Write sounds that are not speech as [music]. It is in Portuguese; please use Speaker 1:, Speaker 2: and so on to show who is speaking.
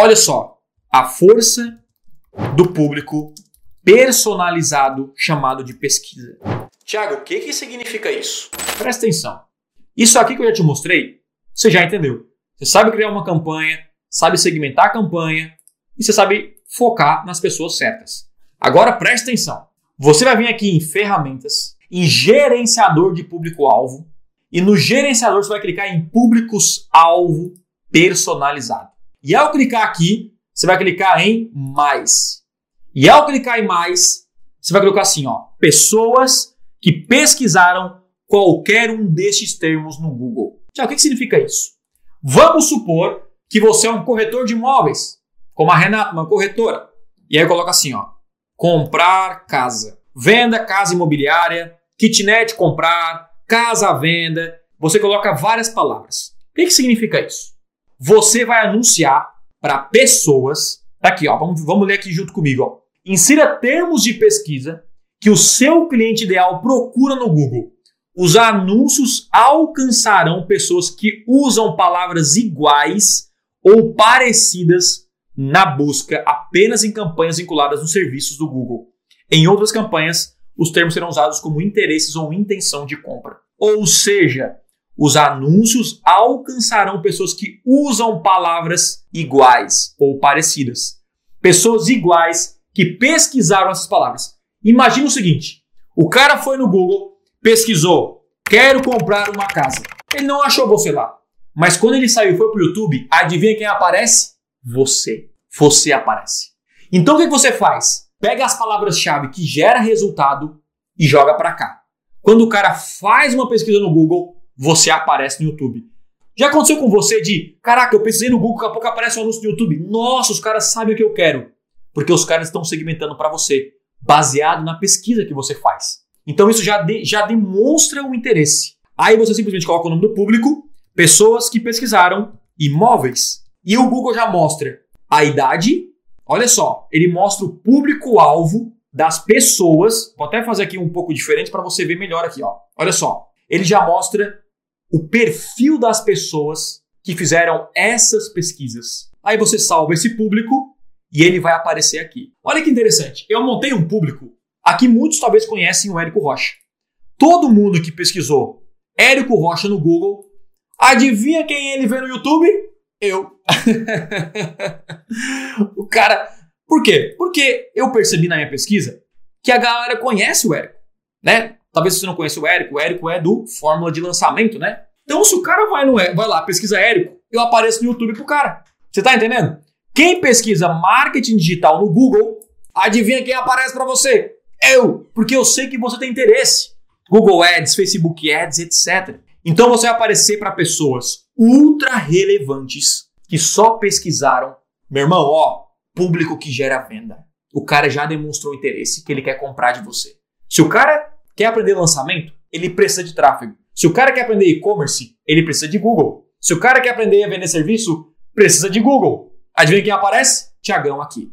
Speaker 1: Olha só, a força do público personalizado chamado de pesquisa. Tiago, o que, que significa isso? Presta atenção. Isso aqui que eu já te mostrei, você já entendeu. Você sabe criar uma campanha, sabe segmentar a campanha e você sabe focar nas pessoas certas. Agora presta atenção. Você vai vir aqui em ferramentas, em gerenciador de público-alvo e no gerenciador você vai clicar em públicos-alvo personalizado. E ao clicar aqui, você vai clicar em mais. E ao clicar em mais, você vai colocar assim, ó, pessoas que pesquisaram qualquer um destes termos no Google. Tchau, o que significa isso? Vamos supor que você é um corretor de imóveis, como a Renata, uma corretora. E aí coloca assim, ó, comprar casa, venda casa imobiliária, kitnet comprar, casa à venda. Você coloca várias palavras. O que, que significa isso? Você vai anunciar para pessoas. Tá aqui, ó, vamos, vamos ler aqui junto comigo. Ó. Insira termos de pesquisa que o seu cliente ideal procura no Google. Os anúncios alcançarão pessoas que usam palavras iguais ou parecidas na busca apenas em campanhas vinculadas nos serviços do Google. Em outras campanhas, os termos serão usados como interesses ou intenção de compra. Ou seja, os anúncios alcançarão pessoas que usam palavras iguais ou parecidas. Pessoas iguais que pesquisaram essas palavras. Imagina o seguinte: o cara foi no Google, pesquisou, quero comprar uma casa. Ele não achou você lá. Mas quando ele saiu e foi para o YouTube, adivinha quem aparece? Você. Você aparece. Então o que você faz? Pega as palavras-chave que gera resultado e joga para cá. Quando o cara faz uma pesquisa no Google, você aparece no YouTube. Já aconteceu com você de, caraca, eu pesquisei no Google, daqui a pouco aparece um anúncio no YouTube. Nossa, os caras sabem o que eu quero. Porque os caras estão segmentando para você, baseado na pesquisa que você faz. Então isso já, de, já demonstra o interesse. Aí você simplesmente coloca o nome do público, pessoas que pesquisaram imóveis. E o Google já mostra a idade. Olha só, ele mostra o público-alvo das pessoas. Vou até fazer aqui um pouco diferente para você ver melhor aqui, ó. Olha só, ele já mostra o perfil das pessoas que fizeram essas pesquisas. Aí você salva esse público e ele vai aparecer aqui. Olha que interessante. Eu montei um público. Aqui muitos talvez conhecem o Érico Rocha. Todo mundo que pesquisou Érico Rocha no Google, adivinha quem ele vê no YouTube? Eu. [laughs] o cara. Por quê? Porque eu percebi na minha pesquisa que a galera conhece o Érico, né? Talvez você não conheça o Érico, o Érico é do Fórmula de Lançamento, né? Então, se o cara vai, no, vai lá, pesquisa Érico, eu apareço no YouTube pro cara. Você tá entendendo? Quem pesquisa marketing digital no Google, adivinha quem aparece para você? Eu, porque eu sei que você tem interesse. Google Ads, Facebook Ads, etc. Então você vai aparecer para pessoas ultra relevantes que só pesquisaram. Meu irmão, ó, público que gera venda. O cara já demonstrou interesse que ele quer comprar de você. Se o cara Quer aprender lançamento? Ele precisa de tráfego. Se o cara quer aprender e-commerce, ele precisa de Google. Se o cara quer aprender a vender serviço, precisa de Google. Adivinha quem aparece? Tiagão aqui.